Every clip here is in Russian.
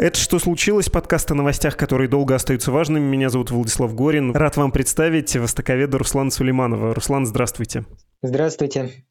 Это «Что случилось?» подкаст о новостях, которые долго остаются важными. Меня зовут Владислав Горин. Рад вам представить востоковеда Руслана Сулейманова. Руслан, здравствуйте. Здравствуйте.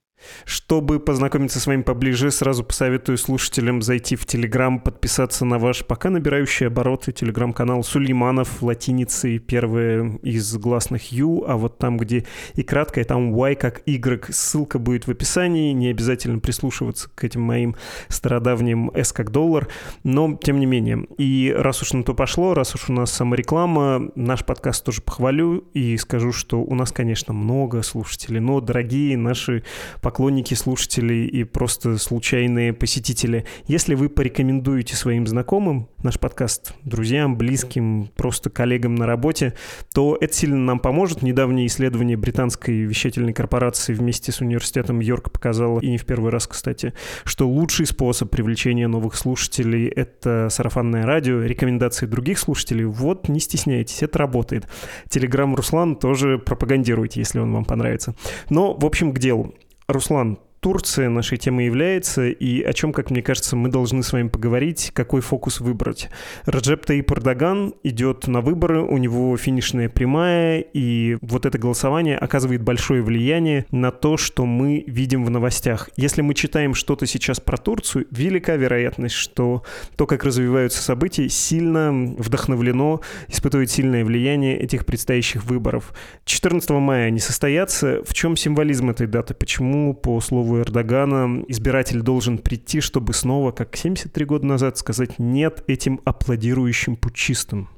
Чтобы познакомиться с вами поближе, сразу посоветую слушателям зайти в Телеграм, подписаться на ваш пока набирающий обороты Телеграм-канал Сулейманов латиницей, первое из гласных Ю, а вот там, где и краткое, там Y как Y. Ссылка будет в описании, не обязательно прислушиваться к этим моим стародавним S как доллар, но тем не менее. И раз уж на то пошло, раз уж у нас самореклама, наш подкаст тоже похвалю и скажу, что у нас, конечно, много слушателей, но, дорогие наши поклонники, слушатели и просто случайные посетители. Если вы порекомендуете своим знакомым наш подкаст, друзьям, близким, просто коллегам на работе, то это сильно нам поможет. Недавнее исследование британской вещательной корпорации вместе с университетом Йорк показало, и не в первый раз, кстати, что лучший способ привлечения новых слушателей — это сарафанное радио, рекомендации других слушателей. Вот, не стесняйтесь, это работает. Телеграм Руслан тоже пропагандируйте, если он вам понравится. Но, в общем, к делу. Руслан, Турция нашей темой является, и о чем, как мне кажется, мы должны с вами поговорить, какой фокус выбрать. Раджеп Таип Эрдоган идет на выборы, у него финишная прямая, и вот это голосование оказывает большое влияние на то, что мы видим в новостях. Если мы читаем что-то сейчас про Турцию, велика вероятность, что то, как развиваются события, сильно вдохновлено, испытывает сильное влияние этих предстоящих выборов. 14 мая они состоятся. В чем символизм этой даты? Почему, по слову у Эрдогана избиратель должен прийти, чтобы снова, как 73 года назад, сказать «нет» этим аплодирующим путчистам?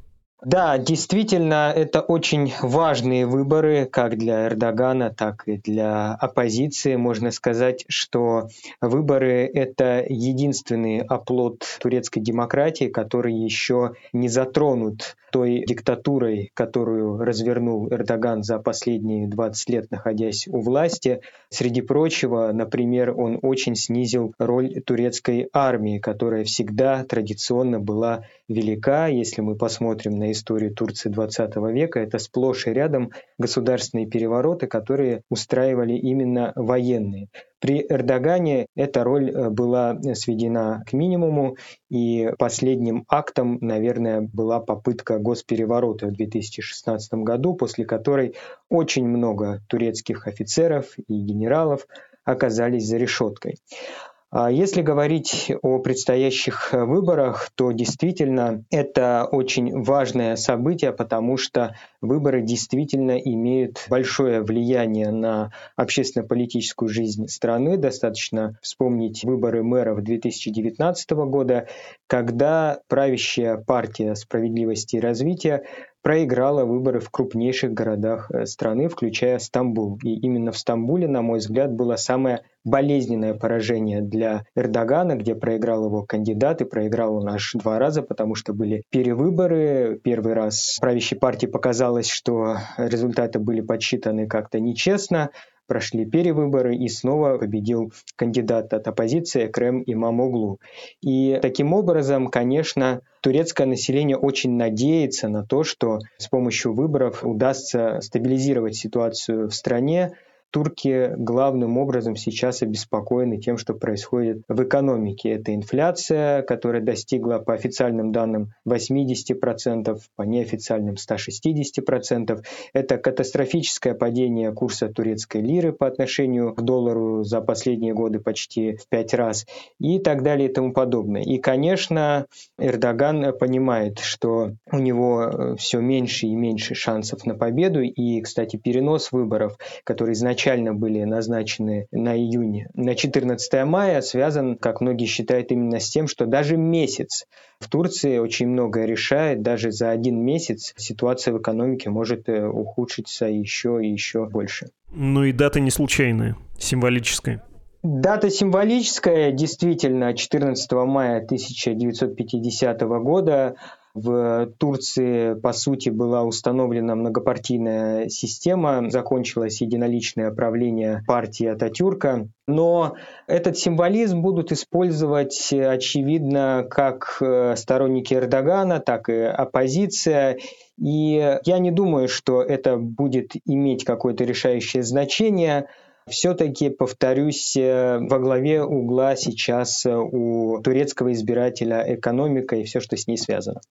Да, действительно, это очень важные выборы как для Эрдогана, так и для оппозиции. Можно сказать, что выборы — это единственный оплот турецкой демократии, который еще не затронут той диктатурой, которую развернул Эрдоган за последние 20 лет, находясь у власти. Среди прочего, например, он очень снизил роль турецкой армии, которая всегда традиционно была велика. Если мы посмотрим на историю Турции XX века, это сплошь и рядом государственные перевороты, которые устраивали именно военные. При Эрдогане эта роль э, была сведена к минимуму, и последним актом, наверное, была попытка госпереворота в 2016 году, после которой очень много турецких офицеров и генералов оказались за решеткой. А если говорить о предстоящих э, выборах, то действительно это очень важное событие, потому что выборы действительно имеют большое влияние на общественно-политическую жизнь страны. Достаточно вспомнить выборы мэров 2019 года, когда правящая партия справедливости и развития проиграла выборы в крупнейших городах э, страны, включая Стамбул. И именно в Стамбуле, на мой взгляд, было самое болезненное поражение для Эрдогана, где проиграл его кандидат и проиграл он аж два раза, потому что были перевыборы. Первый раз правящей партии показалось, что результаты были подсчитаны как-то нечестно, прошли перевыборы и снова победил кандидат от оппозиции Крем Имамоглу. И таким образом, конечно, турецкое население очень надеется на то, что с помощью выборов удастся стабилизировать ситуацию в стране, турки главным образом сейчас обеспокоены тем, что происходит в экономике. Это инфляция, которая достигла по официальным данным 80%, по неофициальным 160%. Это катастрофическое падение курса турецкой лиры по отношению к доллару за последние годы почти в пять раз и так далее и тому подобное. И, конечно, Эрдоган понимает, что у него э, все меньше и меньше шансов на победу. И, кстати, перенос выборов, который изначально изначально были назначены на июнь, на 14 мая, связан, как многие считают, именно с тем, что даже месяц в Турции очень многое решает. Даже за один месяц ситуация в экономике может э, ухудшиться еще и еще больше. Ну и дата не случайная, символическая. Дата символическая, действительно, 14 мая 1950 года В Турции, по сути, была установлена многопартийная система, закончилось единоличное правление партии Ататюрка. Но этот символизм будут использовать, очевидно, как э, сторонники Эрдогана, так и оппозиция. И я не думаю, что это будет иметь какое-то решающее значение все-таки, повторюсь, э, во главе угла сейчас э, у турецкого избирателя экономика и все, что с ней связано.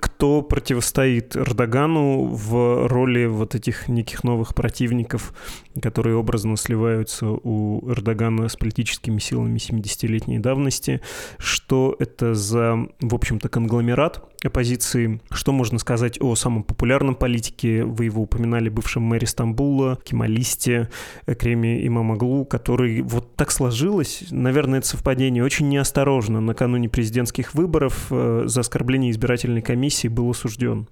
Кто противостоит Эрдогану в роли вот этих неких новых противников, которые образно сливаются у Эрдогана с политическими силами 70-летней давности? Что это за, в общем-то, конгломерат оппозиции? Что можно сказать о самом популярном политике? Вы его упоминали, бывшем мэре Стамбула, Кемалисте, Креме Имамаглу, который вот так сложилось, наверное, это совпадение, очень неосторожно накануне президентских выборов э, за оскорбление избирательной комиссии был осужден.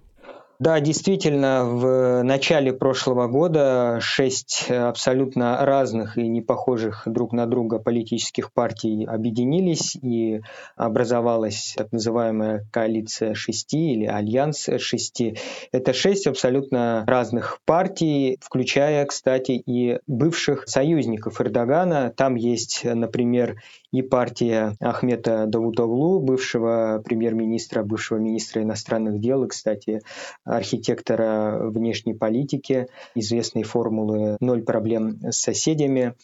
Да, действительно, в начале прошлого года шесть абсолютно разных и не похожих друг на друга политических партий объединились и образовалась так называемая коалиция шести или альянс шести. Это шесть абсолютно разных партий, включая, кстати, и бывших союзников Эрдогана. Там есть, например, и партия Ахмета Давутоглу, бывшего премьер-министра, бывшего министра иностранных дел и, кстати, архитектора внешней политики, известной формулы «ноль проблем с соседями».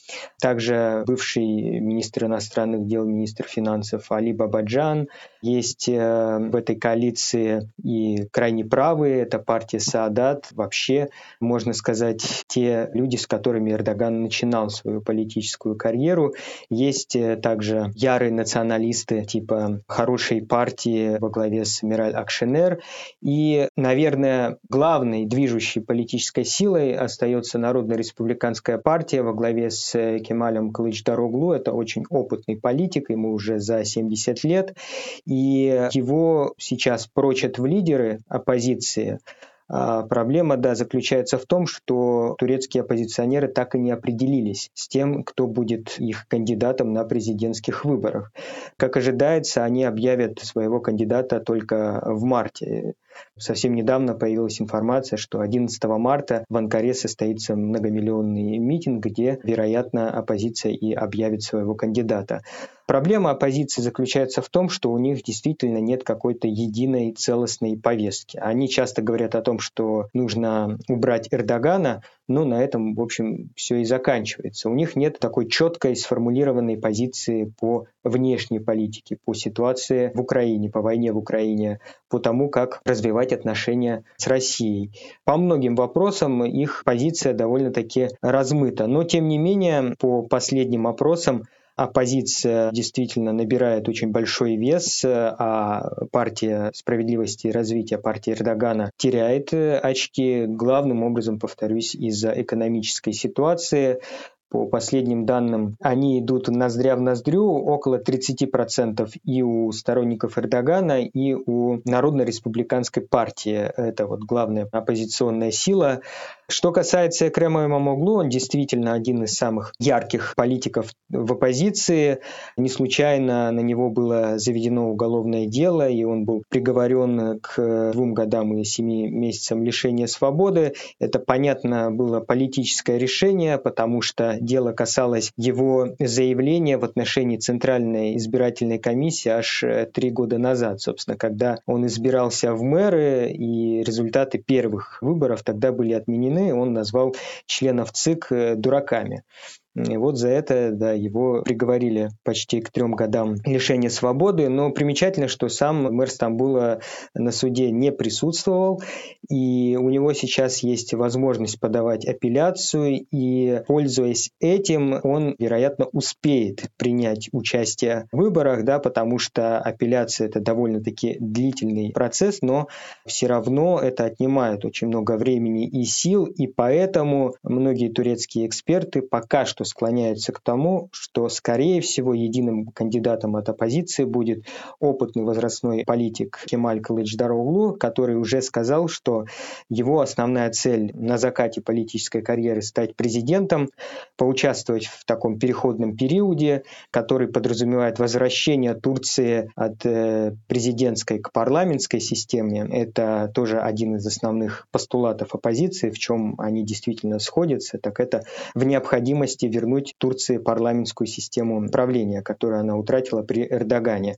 Также бывший министр иностранных дел, министр финансов Али Бабаджан. Есть э, в этой коалиции и крайне правые, это партия Саадат. Вообще, можно сказать, те люди, с которыми Эрдоган начинал свою политическую карьеру. Есть э, также ярые националисты типа хорошей партии во главе с Мираль Акшенер. И, наверное, главной движущей политической силой остается Народно-республиканская партия во главе с Кемалем Кылычдароглу. Это очень опытный политик, ему уже за 70 лет. И его сейчас прочат в лидеры оппозиции. А проблема, да, заключается в том, что турецкие оппозиционеры так и не определились с тем, кто будет их кандидатом на президентских выборах. Как ожидается, они объявят своего кандидата только в марте. Совсем недавно появилась информация, что 11 марта в Анкаре состоится многомиллионный митинг, где, вероятно, оппозиция и объявит своего кандидата. Проблема оппозиции заключается в том, что у них действительно нет какой-то единой целостной повестки. Они часто говорят о том, что нужно убрать Эрдогана, но на этом, в общем, все и заканчивается. У них нет такой четкой сформулированной позиции по внешней политике, по ситуации в Украине, по войне в Украине, по тому, как развивать отношения с Россией. По многим вопросам их позиция довольно-таки размыта. Но, тем не менее, по последним опросам оппозиция действительно набирает очень большой вес, а партия справедливости и развития, партия Эрдогана, теряет очки, главным образом, повторюсь, из-за экономической ситуации. По последним данным, они идут ноздря в ноздрю, около 30% и у сторонников Эрдогана, и у Народно-республиканской партии. Это вот главная оппозиционная сила. Что касается Экрема Имамоглу, он действительно один из самых ярких политиков в оппозиции. Не случайно на него было заведено уголовное дело, и он был приговорен к двум годам и семи месяцам лишения свободы. Это, понятно, было политическое решение, потому что дело касалось его заявления в отношении Центральной избирательной комиссии аж три года назад, собственно, когда он избирался в мэры, и результаты первых выборов тогда были отменены он назвал членов ЦИК э, дураками. И вот за это да, его приговорили почти к трем годам лишения свободы. Но примечательно, что сам мэр Стамбула на суде не присутствовал, и у него сейчас есть возможность подавать апелляцию, и, пользуясь этим, он, вероятно, успеет принять участие в выборах, да, потому что апелляция – это довольно-таки длительный процесс, но все равно это отнимает очень много времени и сил, и поэтому многие турецкие эксперты пока что что склоняются к тому, что, скорее всего, единым кандидатом от оппозиции будет опытный возрастной политик Кемаль Кылычдароглу, который уже сказал, что его основная цель на закате политической карьеры стать президентом, поучаствовать в таком переходном периоде, который подразумевает возвращение Турции от э, президентской к парламентской системе. Это тоже один из основных постулатов оппозиции, в чем они действительно сходятся, так это в необходимости вернуть Турции парламентскую систему правления, которую она утратила при Эрдогане.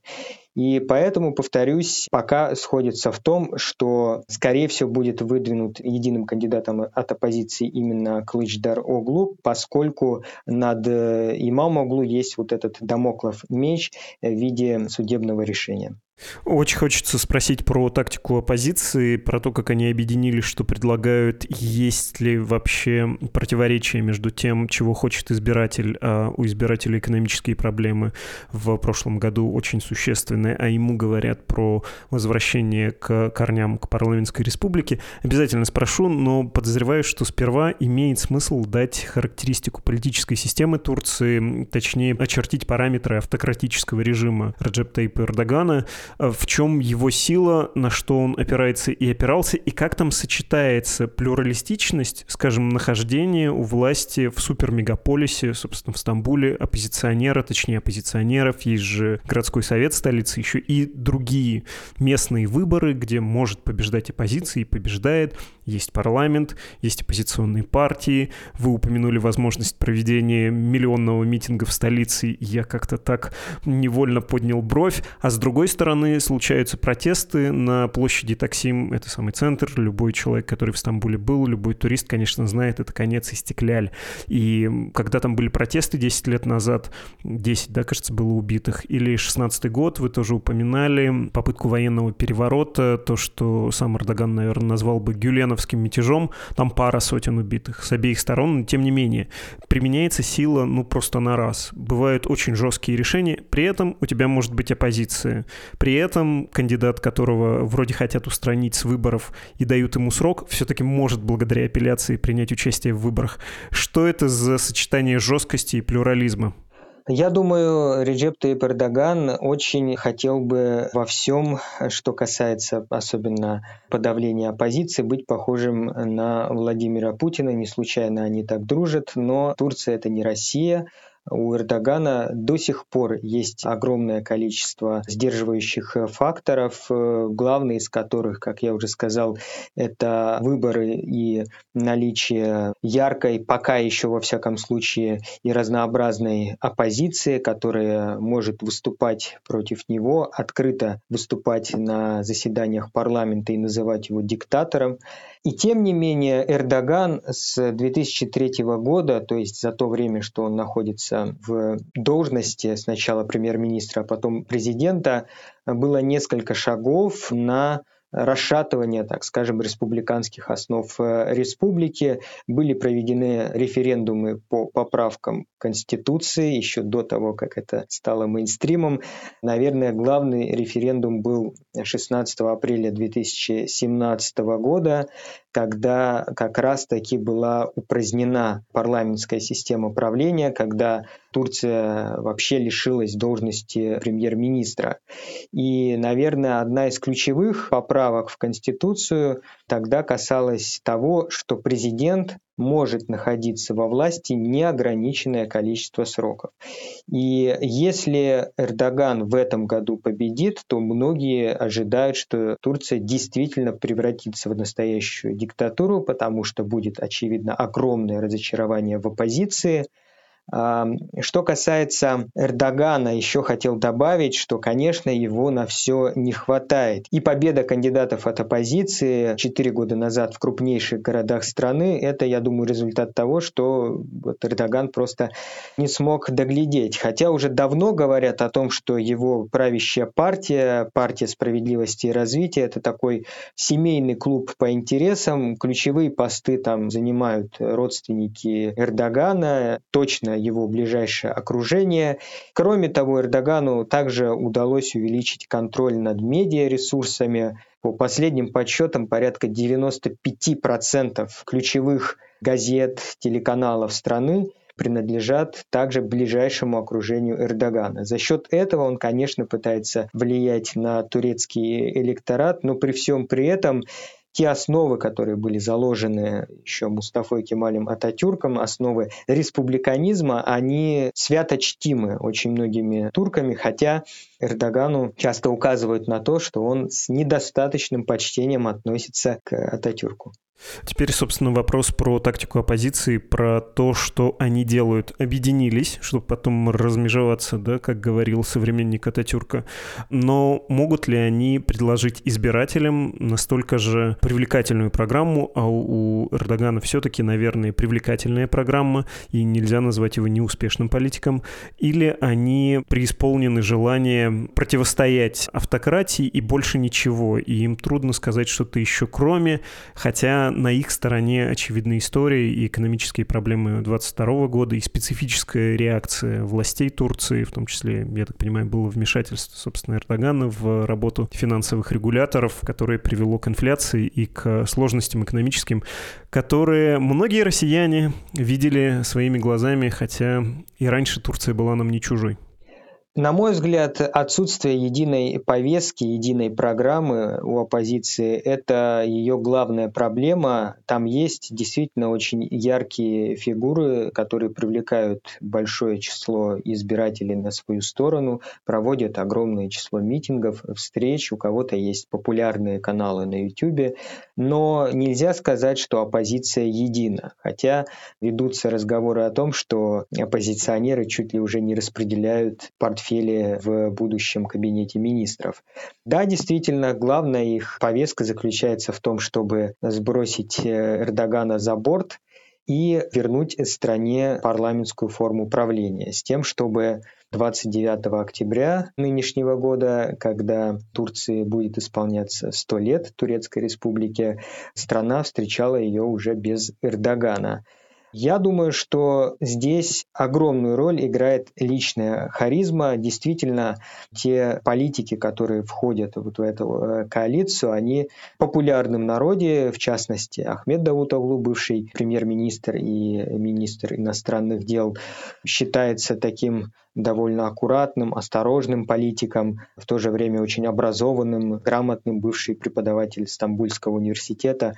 И поэтому, повторюсь, пока сходится в том, что, скорее всего, будет выдвинут единым кандидатом от оппозиции именно Клычдар Оглу, поскольку над э, имам Оглу есть вот этот домоклов меч в виде судебного решения. Очень хочется спросить про тактику оппозиции, про то, как они объединились, что предлагают, есть ли вообще противоречие между тем, чего хочет избиратель, а у избирателя экономические проблемы в прошлом году очень существенные, а ему говорят про возвращение к корням, к парламентской республике. Обязательно спрошу, но подозреваю, что сперва имеет смысл дать характеристику политической системы Турции, точнее, очертить параметры автократического режима Раджеп Таипа Эрдогана, в чем его сила, на что он опирается и опирался, и как там сочетается плюралистичность, скажем, нахождение у власти в супермегаполисе, собственно, в Стамбуле, оппозиционера, точнее, оппозиционеров, есть же городской совет столицы, еще и другие местные выборы, где может побеждать оппозиция и побеждает, есть парламент, есть оппозиционные партии, вы упомянули возможность проведения миллионного митинга в столице, я как-то так невольно поднял бровь, а с другой стороны, стороны, случаются протесты на площади Таксим, это самый центр. Любой человек, который в Стамбуле был, любой турист, конечно, знает, это конец Истекляль. И когда там были протесты 10 лет назад, 10, да, кажется, было убитых, или 16 год, вы тоже упоминали попытку военного переворота, то, что сам Эрдоган, наверное, назвал бы гюленовским мятежом, там пара сотен убитых с обеих сторон, но тем не менее, применяется сила, ну, просто на раз. Бывают очень жесткие решения, при этом у тебя может быть оппозиция, при этом кандидат, которого вроде хотят устранить с выборов и дают ему срок, все-таки может благодаря апелляции принять участие в выборах. Что это за сочетание жесткости и плюрализма? Я думаю, Реджеп Таип Эрдоган очень хотел бы во всем, что касается особенно подавления оппозиции, быть похожим на Владимира Путина. Не случайно они так дружат, но Турция это не Россия у Эрдогана до сих пор есть огромное количество сдерживающих э, факторов, э, главный из которых, как я уже сказал, это выборы и наличие яркой, пока еще во всяком случае, и разнообразной оппозиции, которая может выступать против него, открыто выступать на заседаниях парламента и называть его диктатором. И тем не менее Эрдоган с 2003 года, то есть за то время, что он находится в должности сначала премьер-министра, а потом президента, было несколько шагов на расшатывания, так скажем, республиканских основ э, республики. Были проведены референдумы по поправкам Конституции еще до того, как это стало мейнстримом. Наверное, главный референдум был 16 апреля 2017 года, когда как раз-таки была упразднена парламентская система правления, когда Турция вообще лишилась должности премьер-министра. И, наверное, одна из ключевых поправок в Конституцию тогда касалась того, что президент может находиться во власти неограниченное количество сроков. И если Эрдоган в этом году победит, то многие ожидают, что Турция действительно превратится в настоящую диктатуру, потому что будет, очевидно, огромное разочарование в оппозиции – что касается Эрдогана, еще хотел добавить, что, конечно, его на все не хватает. И победа кандидатов от оппозиции 4 года назад в крупнейших городах страны, это, я думаю, результат того, что вот Эрдоган просто не смог доглядеть. Хотя уже давно говорят о том, что его правящая партия, партия справедливости и развития, это такой семейный клуб по интересам. Ключевые посты там занимают родственники Эрдогана. Точно его ближайшее окружение. Кроме того, Эрдогану также удалось увеличить контроль над медиаресурсами. По последним подсчетам, порядка 95% ключевых газет, телеканалов страны принадлежат также ближайшему окружению Эрдогана. За счет этого он, конечно, пытается влиять на турецкий электорат, но при всем при этом те основы, которые были заложены еще Мустафой Кемалем Ататюрком, основы республиканизма, они свято чтимы очень многими турками, хотя Эрдогану часто указывают на то, что он с недостаточным почтением относится к Ататюрку. Теперь, собственно, вопрос про тактику оппозиции, про то, что они делают. Объединились, чтобы потом размежеваться, да, как говорил современник Ататюрка. Но могут ли они предложить избирателям настолько же привлекательную программу, а у Эрдогана все-таки, наверное, привлекательная программа, и нельзя назвать его неуспешным политиком, или они преисполнены желания противостоять автократии и больше ничего, и им трудно сказать что-то еще кроме, хотя на их стороне очевидные истории и экономические проблемы 22 года, и специфическая реакция властей Турции, в том числе, я так понимаю, было вмешательство, собственно, Эрдогана в работу финансовых регуляторов, которое привело к инфляции и к сложностям экономическим, которые многие россияне видели своими глазами, хотя и раньше Турция была нам не чужой. На мой взгляд, отсутствие единой повестки, единой программы у оппозиции – это ее главная проблема. Там есть действительно очень яркие фигуры, которые привлекают большое число избирателей на свою сторону, проводят огромное число митингов, встреч. У кого-то есть популярные каналы на YouTube, но нельзя сказать, что оппозиция едина. Хотя ведутся разговоры о том, что оппозиционеры чуть ли уже не распределяют портфель портфели в будущем кабинете министров. Да, действительно, главная их повестка заключается в том, чтобы сбросить э, Эрдогана за борт и вернуть стране парламентскую форму правления с тем, чтобы 29 октября нынешнего года, когда Турции будет исполняться 100 лет Турецкой республики, страна встречала ее уже без Эрдогана. Я думаю, что здесь огромную роль играет личная харизма. Действительно, те политики, которые входят вот в эту э, коалицию, они в народе, в частности, Ахмед Давутоглу, бывший премьер-министр и министр иностранных дел, считается таким довольно аккуратным, осторожным политиком, в то же время очень образованным, грамотным, бывший преподаватель Стамбульского университета.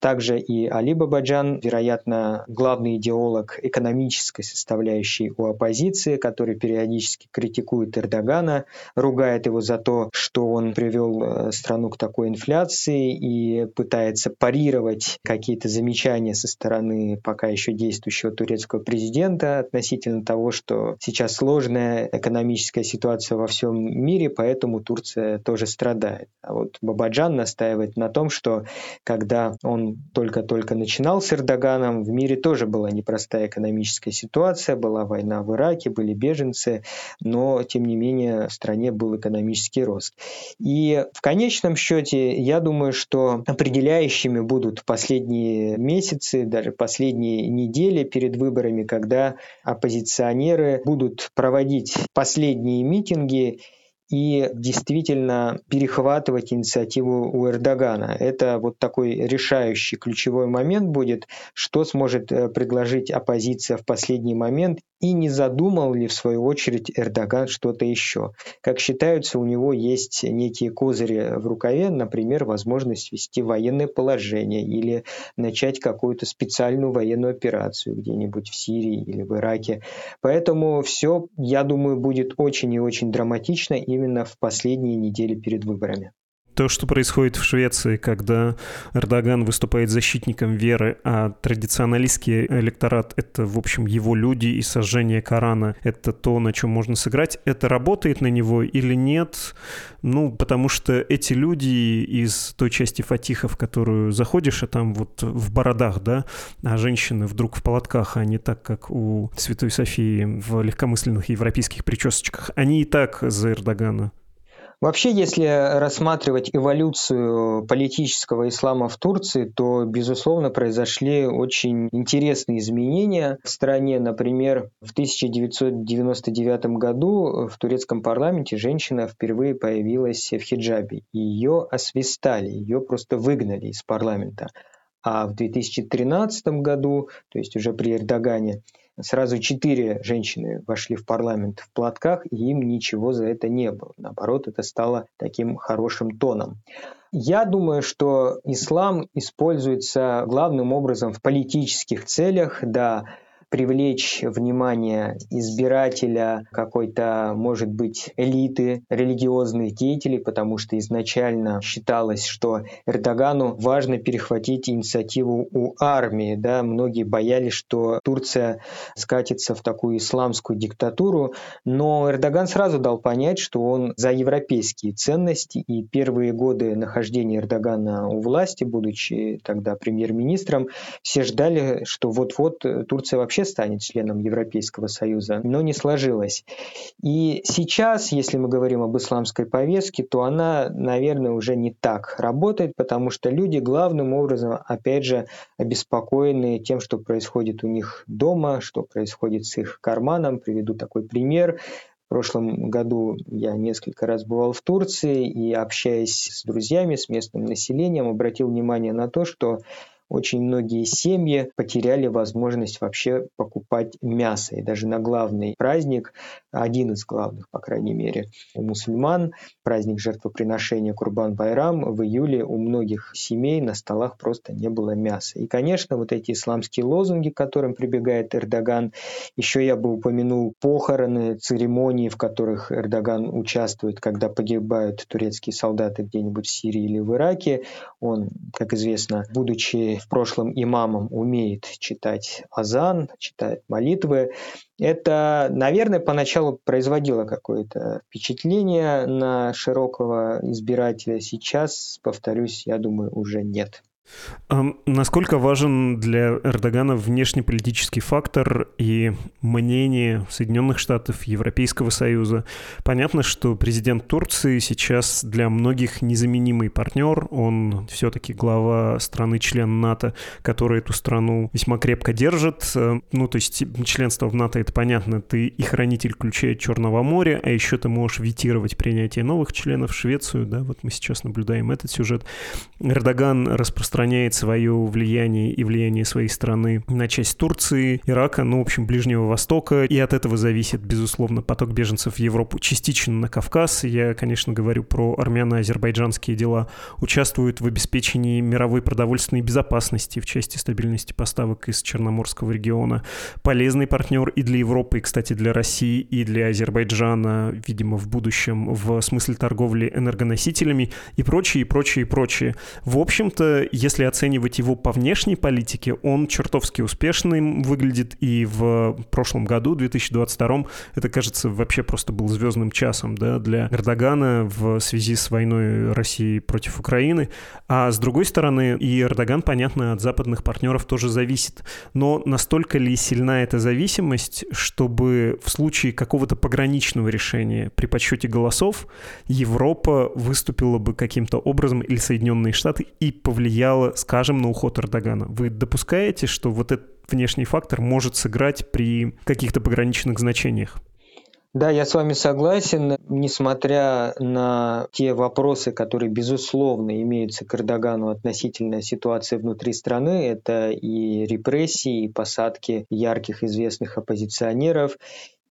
Также и Али Бабаджан, вероятно, главный идеолог экономической составляющей у оппозиции, который периодически критикует Эрдогана, ругает его за то, что он привел э, страну к такой инфляции и пытается парировать какие-то замечания со стороны пока еще действующего турецкого президента относительно того, что сейчас сложная экономическая ситуация во всем мире, поэтому Турция тоже страдает. А вот Бабаджан настаивает на том, что когда он только-только начинал с Эрдоганом, в мире тоже была непростая экономическая ситуация, была война в Ираке, были беженцы, но, тем не менее, в стране был экономический рост. И в конечном счете, я думаю, что определяющими будут последние месяцы, даже последние недели перед выборами, когда оппозиционеры будут проводить последние митинги и действительно перехватывать инициативу у Эрдогана. Это вот такой решающий ключевой момент будет, что сможет э, предложить оппозиция в последний момент и не задумал ли в свою очередь Эрдоган что-то еще. Как считаются, у него есть некие козыри в рукаве, например, возможность ввести военное положение или начать какую-то специальную военную операцию где-нибудь в Сирии или в Ираке. Поэтому все, я думаю, будет очень и очень драматично именно в последние недели перед выборами. То, что происходит в Швеции, когда Эрдоган выступает защитником веры, а традиционалистский электорат — это, в общем, его люди и сожжение Корана — это то, на чем можно сыграть, это работает на него или нет? Ну, потому что эти люди из той части Фатиха, в которую заходишь, а там вот в бородах, да, а женщины вдруг в полотках, а не так, как у Святой Софии в легкомысленных европейских причесочках, они и так за Эрдогана. Вообще, если рассматривать эволюцию политического ислама в Турции, то, безусловно, произошли очень интересные изменения в стране. Например, в 1999 году в турецком парламенте женщина впервые появилась в хиджабе. Ее освистали, ее просто выгнали из парламента. а в 2013 году, то есть уже при Эрдогане, сразу четыре женщины вошли в парламент в платках, и им ничего за это не было. Наоборот, это стало таким хорошим тоном. Я думаю, что ислам используется главным образом в политических целях, да, привлечь внимание избирателя какой-то, может быть, элиты религиозных деятелей, потому что изначально считалось, что Эрдогану важно перехватить инициативу у армии. Да? Многие боялись, что Турция скатится в такую исламскую диктатуру, но Эрдоган сразу дал понять, что он за европейские ценности, и первые годы нахождения Эрдогана у власти, будучи тогда премьер-министром, все ждали, что вот-вот Турция вообще вообще станет членом Европейского Союза, но не сложилось. И сейчас, если мы говорим об исламской повестке, то она, наверное, уже не так работает, потому что люди главным образом, опять же, обеспокоены тем, что происходит у них дома, что происходит с их карманом. Приведу такой пример. В прошлом году я несколько раз бывал в Турции и, общаясь с друзьями, с местным населением, обратил внимание на то, что очень многие семьи потеряли возможность вообще покупать мясо. И даже на главный праздник, один из главных, по крайней мере, у мусульман, праздник жертвоприношения Курбан-Байрам, в июле у многих семей на столах просто не было мяса. И, конечно, вот эти исламские лозунги, к которым прибегает Эрдоган, еще я бы упомянул похороны, церемонии, в которых Эрдоган участвует, когда погибают турецкие солдаты где-нибудь в Сирии или в Ираке. Он, как известно, будучи в прошлом имамом умеет читать азан, читает молитвы. Это, наверное, поначалу производило какое-то впечатление на широкого избирателя. Сейчас, повторюсь, я думаю, уже нет. Насколько важен для Эрдогана внешнеполитический фактор и мнение Соединенных Штатов, Европейского Союза? Понятно, что президент Турции сейчас для многих незаменимый партнер. Он все-таки глава страны-член НАТО, который эту страну весьма крепко держит. Э, ну, то есть членство в НАТО, это понятно, ты и хранитель ключей Черного моря, а еще ты можешь витировать принятие новых членов Швецию, да, вот мы сейчас наблюдаем этот сюжет. Эрдоган распространяет распространяет свое влияние и влияние своей страны на часть Турции, Ирака, ну, в общем, Ближнего Востока, и от этого зависит, безусловно, поток беженцев в Европу, частично на Кавказ. Я, конечно, говорю про армяно-азербайджанские дела, участвуют в обеспечении мировой продовольственной безопасности в части стабильности поставок из Черноморского региона. Полезный партнер и для Европы, и, кстати, для России, и для Азербайджана, видимо, в будущем в смысле торговли энергоносителями и прочее, и прочее, и прочее. В общем-то, если оценивать его по внешней политике, он чертовски успешным выглядит, и в прошлом году, 2022, это, кажется, вообще просто был звездным часом да, для Эрдогана в связи с войной России против Украины. А с другой стороны, и Эрдоган, понятно, от западных партнеров тоже зависит. Но настолько ли сильна эта зависимость, чтобы в случае какого-то пограничного решения при подсчете голосов Европа выступила бы каким-то образом или Соединенные Штаты и повлияла повлияло, скажем, на уход Эрдогана. Вы допускаете, что вот этот внешний фактор может сыграть при каких-то пограничных значениях? Да, я с вами согласен. Несмотря на те вопросы, которые, безусловно, имеются к Эрдогану относительно ситуации внутри страны, это и репрессии, и посадки ярких известных оппозиционеров,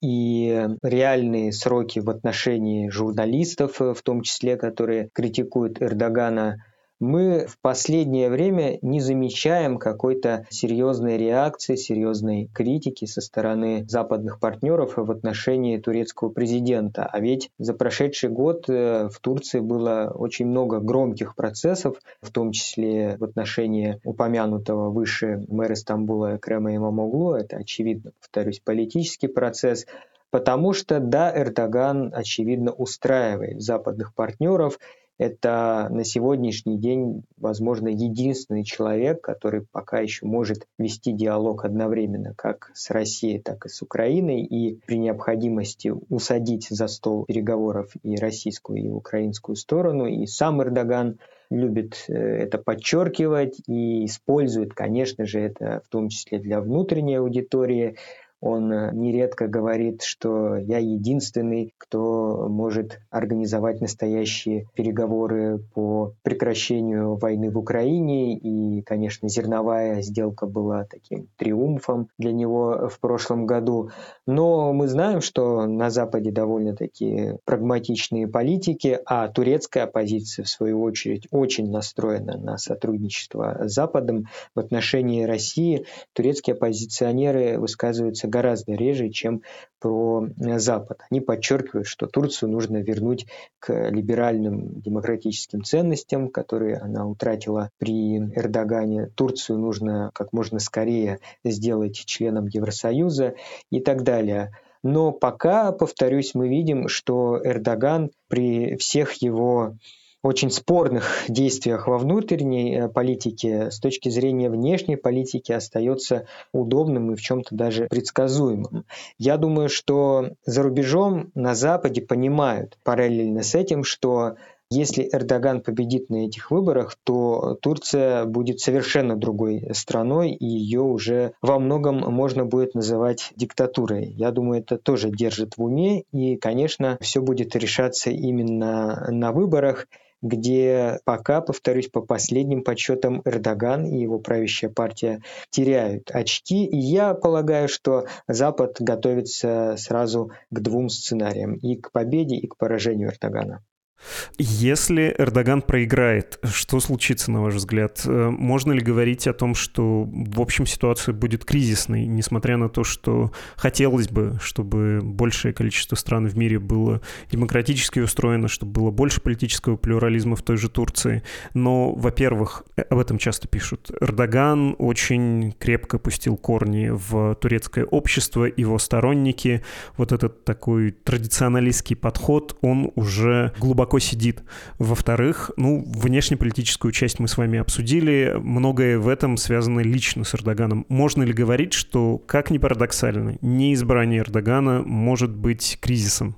и реальные сроки в отношении журналистов, в том числе, которые критикуют Эрдогана, мы в последнее время не замечаем какой-то серьезной реакции, серьезной критики со стороны западных партнеров в отношении турецкого президента. А ведь за прошедший год э, в Турции было очень много громких процессов, в том числе в отношении упомянутого выше мэра Стамбула Крема Имамоглу. Это, очевидно, повторюсь, политический процесс. Потому что, да, Эрдоган, очевидно, устраивает западных партнеров, это на сегодняшний день, возможно, единственный человек, который пока еще может вести диалог одновременно как с Россией, так и с Украиной, и при необходимости усадить за стол переговоров и российскую, и украинскую сторону. И сам Эрдоган любит э, это подчеркивать и использует, конечно же, это в том числе для внутренней аудитории. Он э, нередко говорит, что я единственный, кто может организовать настоящие переговоры по прекращению войны в Украине. И, конечно, зерновая сделка была таким триумфом для него в прошлом году. Но мы знаем, что на Западе довольно-таки прагматичные политики, а турецкая оппозиция, в свою очередь, очень настроена на сотрудничество с Западом. В отношении России турецкие оппозиционеры высказываются гораздо реже, чем про э, Запад. Они подчеркивают, что Турцию нужно вернуть к либеральным демократическим ценностям, которые она утратила при Эрдогане. Турцию нужно как можно скорее сделать членом Евросоюза и так далее. Но пока, повторюсь, мы видим, что Эрдоган при всех его очень спорных действиях во внутренней э, политике с точки зрения внешней политики остается удобным и в чем-то даже предсказуемым. Я думаю, что за рубежом на Западе понимают параллельно с этим, что если Эрдоган победит на этих выборах, то Турция будет совершенно другой страной, и ее уже во многом можно будет называть диктатурой. Я думаю, это тоже держит в уме, и, конечно, все будет решаться именно на выборах где пока, повторюсь, по последним подсчетам Эрдоган и его правящая партия теряют очки. И я полагаю, что Запад готовится сразу к двум сценариям, и к победе, и к поражению Эрдогана. Если Эрдоган проиграет, что случится, на ваш взгляд? Э, можно ли говорить о том, что в общем ситуация будет кризисной, несмотря на то, что хотелось бы, чтобы большее количество стран в мире было демократически устроено, чтобы было больше политического плюрализма в той же Турции? Но, во-первых, э, об этом часто пишут, Эрдоган очень крепко пустил корни в турецкое общество, его сторонники, вот этот такой традиционалистский подход, он уже глубоко глубоко сидит. Во-вторых, ну, внешнеполитическую часть мы с вами обсудили. Многое в этом связано лично с Эрдоганом. Можно ли говорить, что, как ни парадоксально, неизбрание Эрдогана может быть кризисом?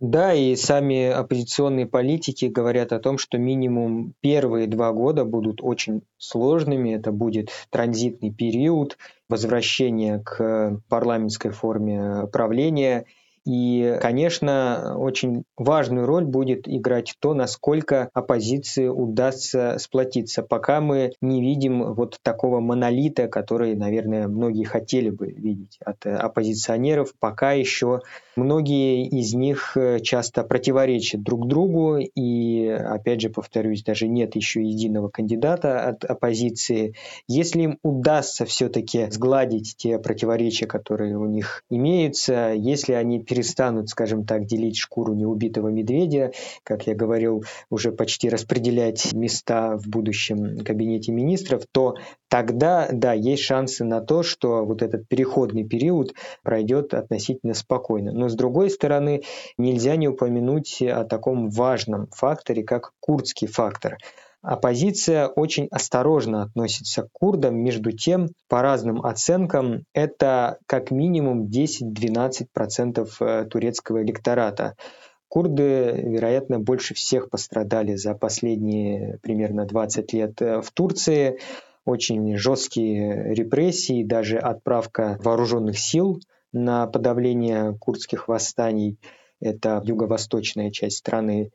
Да, и сами оппозиционные политики говорят о том, что минимум первые два года будут очень сложными. Это будет транзитный период, возвращение к парламентской форме правления – и, конечно, очень важную роль будет играть то, насколько оппозиции удастся сплотиться. Пока мы не видим вот такого монолита, который, наверное, многие хотели бы видеть от оппозиционеров, пока еще многие из них э, часто противоречат друг другу, и, опять же, повторюсь, даже нет еще единого кандидата от оппозиции. Если им удастся все-таки сгладить те противоречия, которые у них имеются, если они перестанут, скажем так, делить шкуру неубитого медведя, как я говорил, уже почти распределять места в будущем кабинете министров, то тогда, да, есть шансы на то, что вот этот переходный период пройдет относительно спокойно. Но с другой стороны, нельзя не упомянуть о таком важном факторе, как курдский фактор. Оппозиция очень осторожно относится к курдам, между тем, по разным оценкам, это как минимум 10-12% э, турецкого электората. Курды, вероятно, больше всех пострадали за последние примерно 20 лет э, в Турции. Очень жесткие репрессии, даже отправка вооруженных сил на подавление курдских восстаний – это юго-восточная часть страны.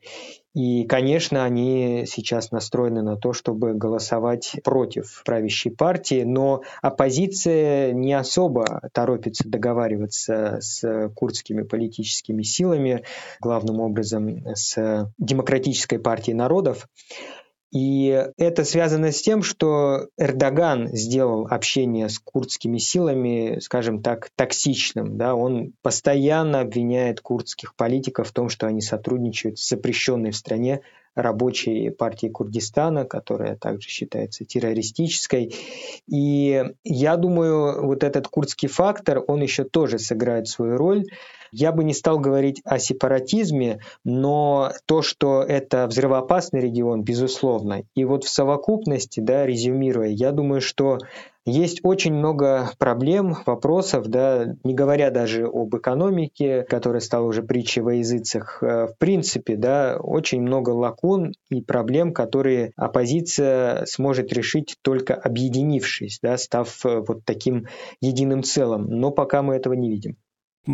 И, конечно, они сейчас настроены на то, чтобы голосовать против правящей партии, но оппозиция не особо торопится договариваться с курдскими политическими силами, главным образом с Демократической партией народов. И это связано с тем, что Эрдоган сделал общение с курдскими силами, скажем так, токсичным. Да? Он постоянно обвиняет курдских политиков в том, что они сотрудничают с запрещенной в стране рабочей партии Курдистана, которая также считается террористической. И я думаю, вот этот курдский фактор, он еще тоже сыграет свою роль. Я бы не стал говорить о сепаратизме, но то, что это взрывоопасный регион, безусловно. И вот в совокупности, да, резюмируя, я думаю, что Есть очень много проблем, вопросов, да, не говоря даже об экономике, которая стала уже притчей во языцах. Э, в принципе, да, очень много лакун и проблем, которые оппозиция сможет решить только объединившись, да, став э, вот таким единым целым. Но пока мы этого не видим.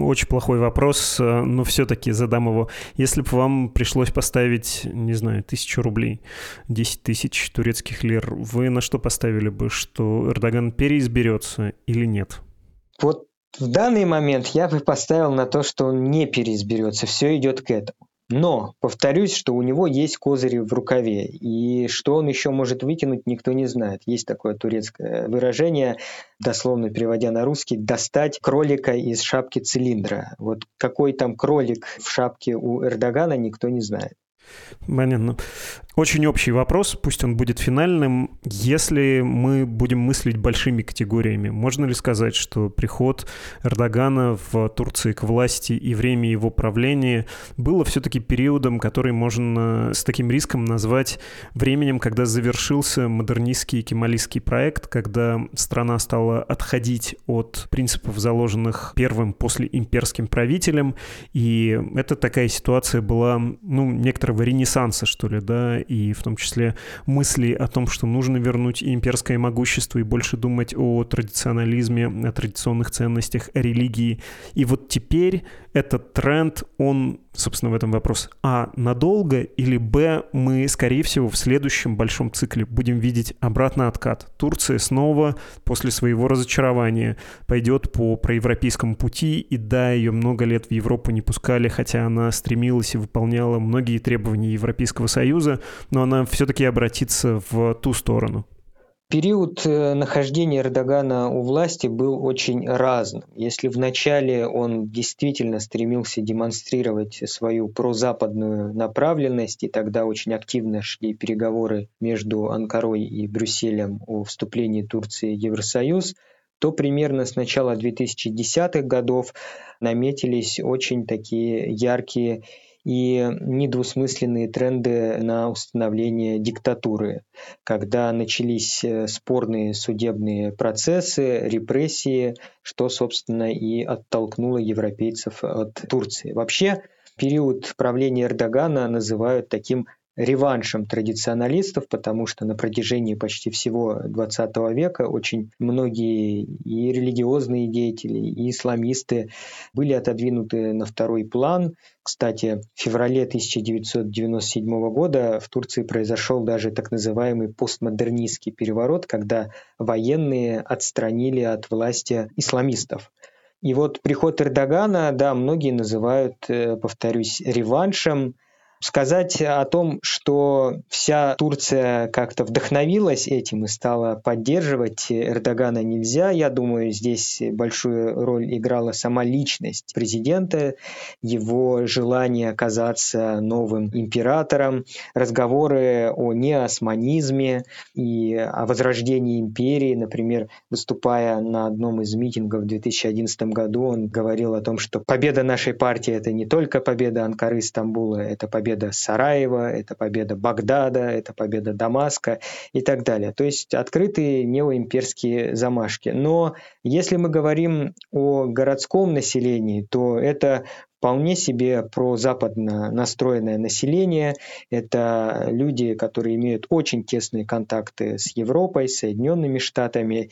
Очень плохой вопрос, э, но все-таки задам его. Если бы вам пришлось поставить, не знаю, тысячу рублей, 10 тысяч турецких лир, вы на что поставили бы, что Эрдоган переизберется или нет? Вот в данный момент я бы поставил на то, что он не переизберется. Все идет к этому. Но повторюсь, что у него есть козыри в рукаве, и что он еще может выкинуть, никто не знает. Есть такое турецкое выражение, дословно переводя на русский, достать кролика из шапки цилиндра. Вот какой там кролик в шапке у Эрдогана, никто не знает. Понятно. Очень общий вопрос, пусть он будет финальным. Если мы будем мыслить большими категориями, можно ли сказать, что приход Эрдогана в Турции к власти и время его правления было все-таки периодом, который можно с таким риском назвать временем, когда завершился модернистский кемалистский проект, когда страна стала отходить от принципов, заложенных первым после имперским правителем, и это такая ситуация была, ну, некоторого ренессанса, что ли, да, и в том числе мысли о том, что нужно вернуть имперское могущество и больше думать о традиционализме, о традиционных ценностях, о религии. И вот теперь этот тренд, он, собственно, в этом вопрос, а, надолго, или, б, мы, скорее всего, в следующем большом цикле будем видеть обратный откат. Турция снова после своего разочарования пойдет по проевропейскому пути, и да, ее много лет в Европу не пускали, хотя она стремилась и выполняла многие требования Европейского Союза, но она все-таки обратится в ту сторону. Период э, нахождения Эрдогана у власти был очень разным. Если вначале он действительно стремился демонстрировать свою прозападную направленность, и тогда очень активно шли переговоры между Анкарой и Брюсселем о вступлении Турции в Евросоюз, то примерно с начала 2010-х годов наметились очень такие яркие и недвусмысленные тренды на установление диктатуры, когда начались э, спорные судебные процессы, репрессии, что, собственно, и оттолкнуло европейцев от Турции. Вообще, период правления Эрдогана называют таким реваншем традиционалистов, потому что на протяжении почти всего XX века очень многие и религиозные деятели, и исламисты были отодвинуты на второй план. Кстати, в феврале 1997 года в Турции произошел даже так называемый постмодернистский переворот, когда военные отстранили от власти исламистов. И вот приход Эрдогана, да, многие называют, э, повторюсь, реваншем, Сказать о том, что вся Турция как-то вдохновилась этим и стала поддерживать Эрдогана нельзя. Я думаю, здесь большую роль играла сама личность президента, его желание оказаться новым императором, разговоры о неосманизме и о возрождении империи. Например, выступая на одном из митингов в 2011 году, он говорил о том, что победа нашей партии – это не только победа Анкары Стамбула, это победа победа Сараева, это победа Багдада, это победа Дамаска и так далее. То есть открытые неоимперские замашки. Но если мы говорим о городском населении, то это вполне себе прозападно настроенное население. Это люди, которые имеют очень тесные контакты с Европой, Соединенными Штатами.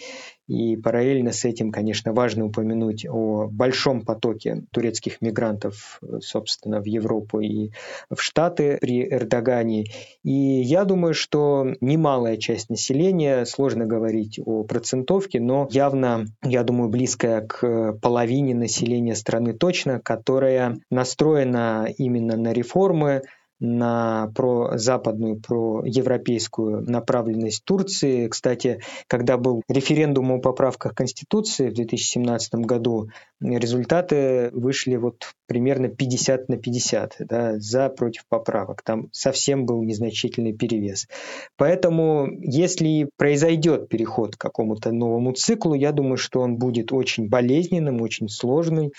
И параллельно с этим, конечно, важно упомянуть о большом потоке турецких мигрантов, собственно, в Европу и в Штаты при Эрдогане. И я думаю, что немалая часть населения, сложно говорить о процентовке, но явно, я думаю, близкая к половине населения страны точно, которая настроена именно на реформы, на прозападную, проевропейскую направленность Турции. Кстати, когда был референдум о поправках Конституции в 2017 году, результаты вышли вот примерно 50 на 50, да, за против поправок. Там совсем был незначительный перевес. Поэтому, если произойдет переход к какому-то новому циклу, я думаю, что он будет очень болезненным, очень сложным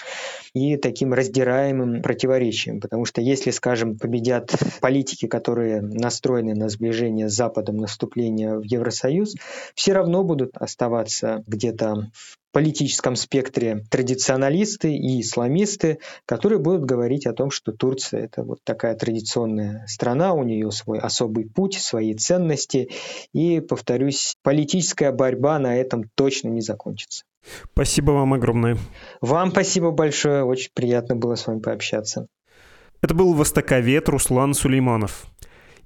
и таким раздираемым противоречием. Потому что если, скажем, победят политики, которые настроены на сближение с Западом, наступление в Евросоюз, все равно будут оставаться где-то в политическом спектре традиционалисты и исламисты, которые будут говорить о том, что Турция это вот такая традиционная страна, у нее свой особый путь, свои ценности. И, повторюсь, политическая борьба на этом точно не закончится. Спасибо вам огромное. Вам спасибо большое, очень приятно было с вами пообщаться. Это был востоковед Руслан Сулейманов.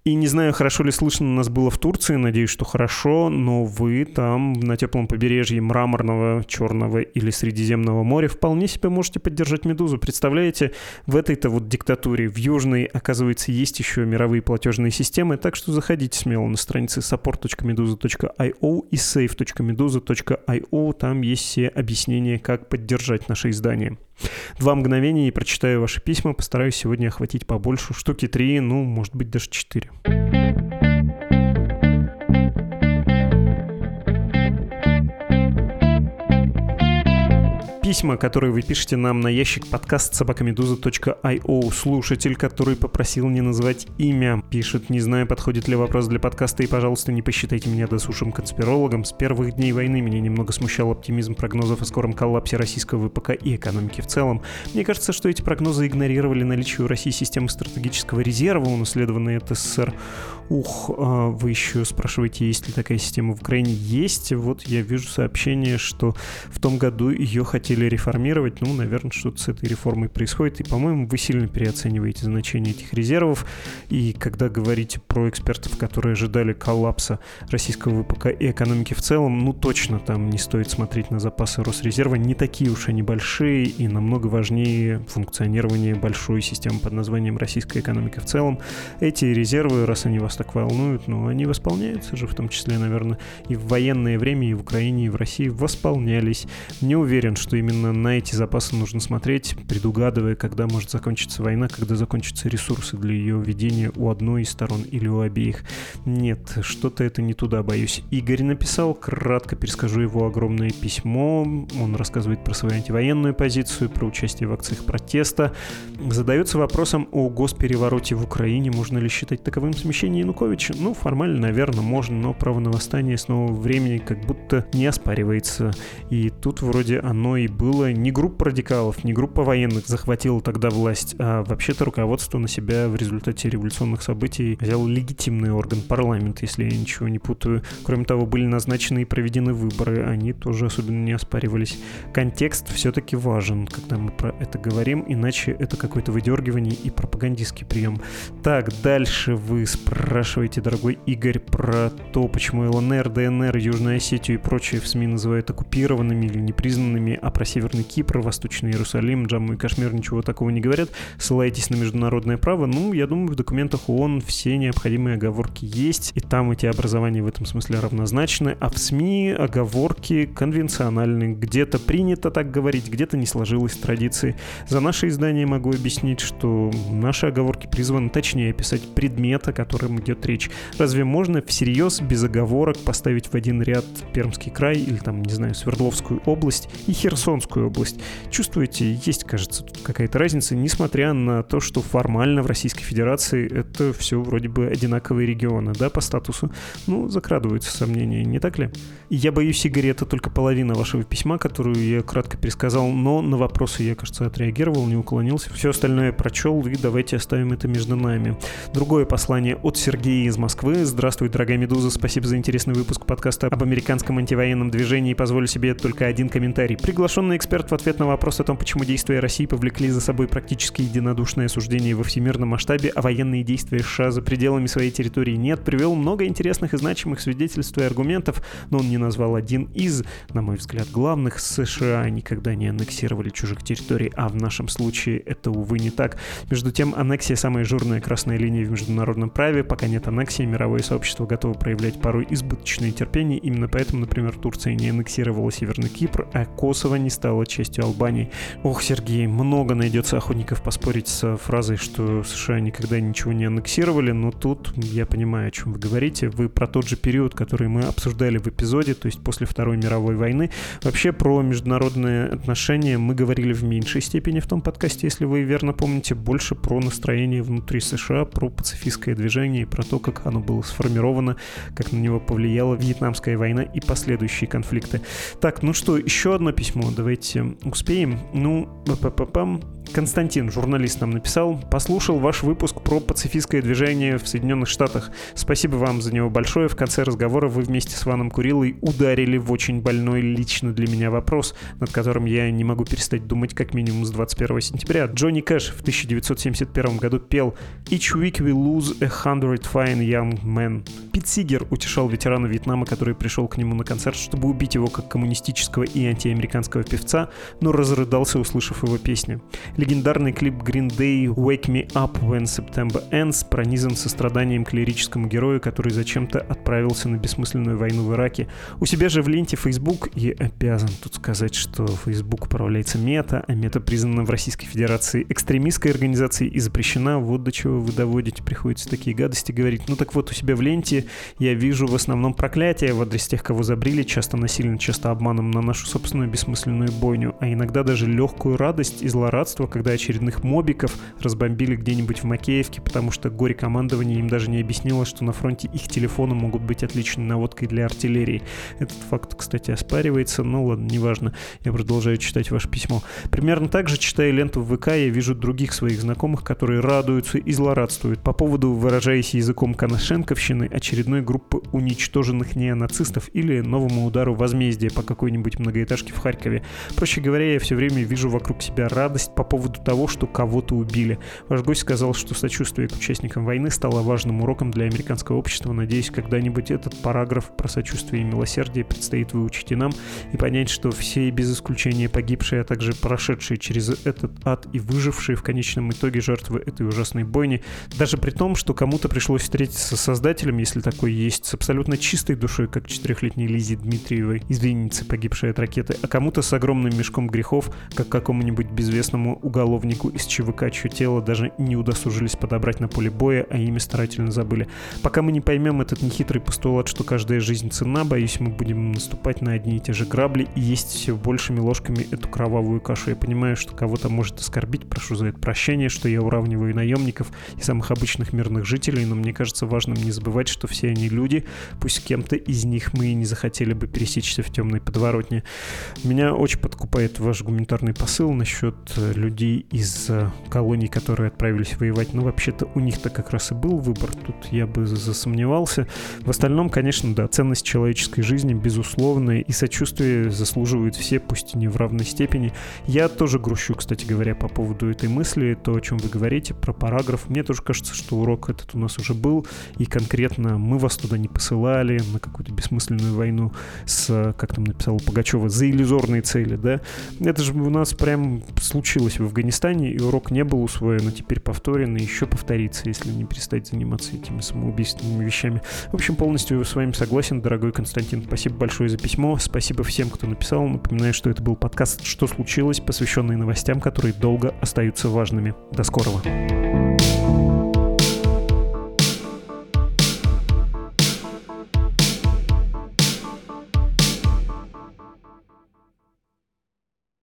И не знаю, хорошо ли слышно нас было в Турции, надеюсь, что хорошо, но вы там, на теплом побережье Мраморного, Черного или Средиземного моря вполне себе можете поддержать «Медузу». Представляете, в этой-то вот диктатуре, в Южной, оказывается, есть еще мировые платежные системы, так что заходите смело на страницы support.meduza.io и save.meduza.io, там есть все объяснения, как поддержать наше издание. Два мгновения и прочитаю ваши письма. Постараюсь сегодня охватить побольше. Штуки три, ну, может быть, даже четыре. Письма, которые вы пишете нам на ящик подкаст собакамедуза.io. Слушатель, который попросил не называть имя, пишет, не знаю, подходит ли вопрос для подкаста, и, пожалуйста, не посчитайте меня досушим конспирологом. С первых дней войны меня немного смущал оптимизм прогнозов о скором коллапсе российского ВПК и экономики в целом. Мне кажется, что эти прогнозы игнорировали наличие у России системы стратегического резерва, унаследованной от СССР. Ух, а вы еще спрашиваете, есть ли такая система в Украине? Есть. Вот я вижу сообщение, что в том году ее хотели реформировать. Ну, наверное, что-то с этой реформой происходит. И, по-моему, вы сильно переоцениваете значение этих резервов. И когда говорите про экспертов, которые ожидали коллапса российского ВПК и экономики в целом, ну, точно там не стоит смотреть на запасы Росрезерва. Не такие уж они большие и намного важнее функционирование большой системы под названием российская экономика в целом. Эти резервы, раз они вас так волнуют, но они восполняются же, в том числе, наверное, и в военное время, и в Украине, и в России восполнялись. Не уверен, что именно на эти запасы нужно смотреть, предугадывая, когда может закончиться война, когда закончатся ресурсы для ее ведения у одной из сторон или у обеих. Нет, что-то это не туда, боюсь. Игорь написал, кратко перескажу его огромное письмо. Он рассказывает про свою антивоенную позицию, про участие в акциях протеста. Задается вопросом о госперевороте в Украине. Можно ли считать таковым смещение Януковича? Ну, формально, наверное, можно, но право на восстание с нового времени как будто не оспаривается. И тут вроде оно и было не группа радикалов, не группа военных захватила тогда власть, а вообще-то руководство на себя в результате революционных событий взял легитимный орган, парламент, если я ничего не путаю. Кроме того, были назначены и проведены выборы, они тоже особенно не оспаривались. Контекст все-таки важен, когда мы про это говорим, иначе это какое-то выдергивание и пропагандистский прием. Так, дальше вы спрашиваете дорогой Игорь, про то, почему ЛНР, ДНР, Южную Осетию и прочие в СМИ называют оккупированными или непризнанными, а про Северный Кипр, Восточный Иерусалим, Джамму и Кашмир ничего такого не говорят, ссылаетесь на международное право. Ну, я думаю, в документах ООН все необходимые оговорки есть, и там эти образования в этом смысле равнозначны, а в СМИ оговорки конвенциональны. Где-то принято так говорить, где-то не сложилось традиции. За наше издание могу объяснить, что наши оговорки призваны точнее описать предмета, которым идет речь. Разве можно всерьез, без оговорок, поставить в один ряд Пермский край или там, не знаю, Свердловскую область и Херсонскую область? Чувствуете, есть, кажется, тут какая-то разница, несмотря на то, что формально в Российской Федерации это все вроде бы одинаковые регионы, да, по статусу. Ну, закрадываются сомнения, не так ли? Я боюсь, Игорь, это только половина вашего письма, которую я кратко пересказал, но на вопросы я, кажется, отреагировал, не уклонился. Все остальное прочел, и давайте оставим это между нами. Другое послание от Сергея из Москвы. Здравствуй, дорогая Медуза, спасибо за интересный выпуск подкаста об американском антивоенном движении. Позволю себе только один комментарий. Приглашенный эксперт в ответ на вопрос о том, почему действия России повлекли за собой практически единодушное осуждение во всемирном масштабе, а военные действия США за пределами своей территории нет, привел много интересных и значимых свидетельств и аргументов, но он не назвал один из, на мой взгляд, главных. США никогда не аннексировали чужих территорий, а в нашем случае это, увы, не так. Между тем, аннексия — самая жирная красная линия в международном праве, пока нет аннексии, мировое сообщество готово проявлять порой избыточное терпение. Именно поэтому, например, Турция не аннексировала Северный Кипр, а Косово не стало частью Албании. Ох, Сергей, много найдется охотников поспорить с фразой, что США никогда ничего не аннексировали, но тут я понимаю, о чем вы говорите. Вы про тот же период, который мы обсуждали в эпизоде, то есть после Второй мировой войны. Вообще про международные отношения мы говорили в меньшей степени в том подкасте, если вы верно помните, больше про настроение внутри США про пацифистское движение и про то, как оно было сформировано, как на него повлияла Вьетнамская война и последующие конфликты. Так, ну что, еще одно письмо, давайте успеем. Ну, пам Константин, журналист, нам написал, послушал ваш выпуск про пацифистское движение в Соединенных Штатах. Спасибо вам за него большое. В конце разговора вы вместе с Ваном Курилой ударили в очень больной лично для меня вопрос, над которым я не могу перестать думать как минимум с 21 сентября. Джонни Кэш в 1971 году пел «Each week we lose a hundred fine young men». Пит Сигер утешал ветерана Вьетнама, который пришел к нему на концерт, чтобы убить его как коммунистического и антиамериканского певца, но разрыдался, услышав его песню. Легендарный клип Green Day «Wake Me Up When September Ends» пронизан состраданием к лирическому герою, который зачем-то отправился на бессмысленную войну в Ираке. У себя же в ленте Facebook, и обязан тут сказать, что Facebook управляется мета, а мета признана в Российской Федерации экстремистской организацией и запрещена. Вот до чего вы доводите, приходится такие гадости говорить. Ну так вот, у себя в ленте я вижу в основном проклятие в адрес тех, кого забрили, часто насильно, часто обманом на нашу собственную бессмысленную бойню, а иногда даже легкую радость и злорадство, когда очередных мобиков разбомбили где-нибудь в Макеевке, потому что горе-командование им даже не объяснило, что на фронте их телефоны могут быть отличной наводкой для артиллерии. Этот факт, кстати, оспаривается, но ладно, неважно, я продолжаю читать ваше письмо. Примерно так же, читая ленту в ВК, я вижу других своих знакомых, которые радуются и злорадствуют по поводу, выражаясь языком Коношенковщины, очередной группы уничтоженных неонацистов или новому удару возмездия по какой-нибудь многоэтажке в Харькове. Проще говоря, я все время вижу вокруг себя радость по поводу того, что кого-то убили. Ваш гость сказал, что сочувствие к участникам войны стало важным уроком для американского общества. Надеюсь, когда-нибудь этот параграф про сочувствие и милосердие предстоит выучить и нам, и понять, что все без исключения погибшие, а также прошедшие через этот ад и выжившие в конечном итоге жертвы этой ужасной бойни, даже при том, что кому-то пришлось встретиться с создателем, если такой есть, с абсолютно чистой душой, как четырехлетней Лизе Дмитриевой из Винницы, погибшей от ракеты, а кому-то с огромным мешком грехов, как какому-нибудь безвестному уголовнику из ЧВК, чье тело даже не удосужились подобрать на поле боя, а имя старательно забыли. Пока мы не поймем этот нехитрый постулат, что каждая жизнь ценна, боюсь, мы будем наступать на одни и те же грабли и есть все большими ложками эту кровавую кашу. Я понимаю, что кого-то может оскорбить, прошу за это прощения, что я уравниваю наемников и самых обычных мирных жителей, но мне кажется важным не забывать, что все они люди, пусть кем-то из них мы и не захотели бы пересечься в темной подворотне. Меня очень подкупает ваш гуманитарный посыл насчет э, людей, из э, колоний, которые отправились воевать, ну, вообще-то у них-то как раз и был выбор, тут я бы засомневался. В остальном, конечно, да, ценность человеческой жизни, безусловная, и сочувствие заслуживают все, пусть и не в равной степени. Я тоже грущу, кстати говоря, по поводу этой мысли, то, о чем вы говорите, про параграф. Мне тоже кажется, что урок этот у нас уже был, и конкретно мы вас туда не посылали на какую-то бессмысленную войну с, как там написал Пугачева, за иллюзорные цели, да. Это же у нас прям случилось в Афганистане, и урок не был усвоен, а теперь повторен и еще повторится, если не перестать заниматься этими самоубийственными вещами. В общем, полностью с вами согласен, дорогой Константин. Спасибо большое за письмо, спасибо всем, кто написал. Напоминаю, что это был подкаст «Что случилось?», посвященный новостям, которые долго остаются важными. До скорого.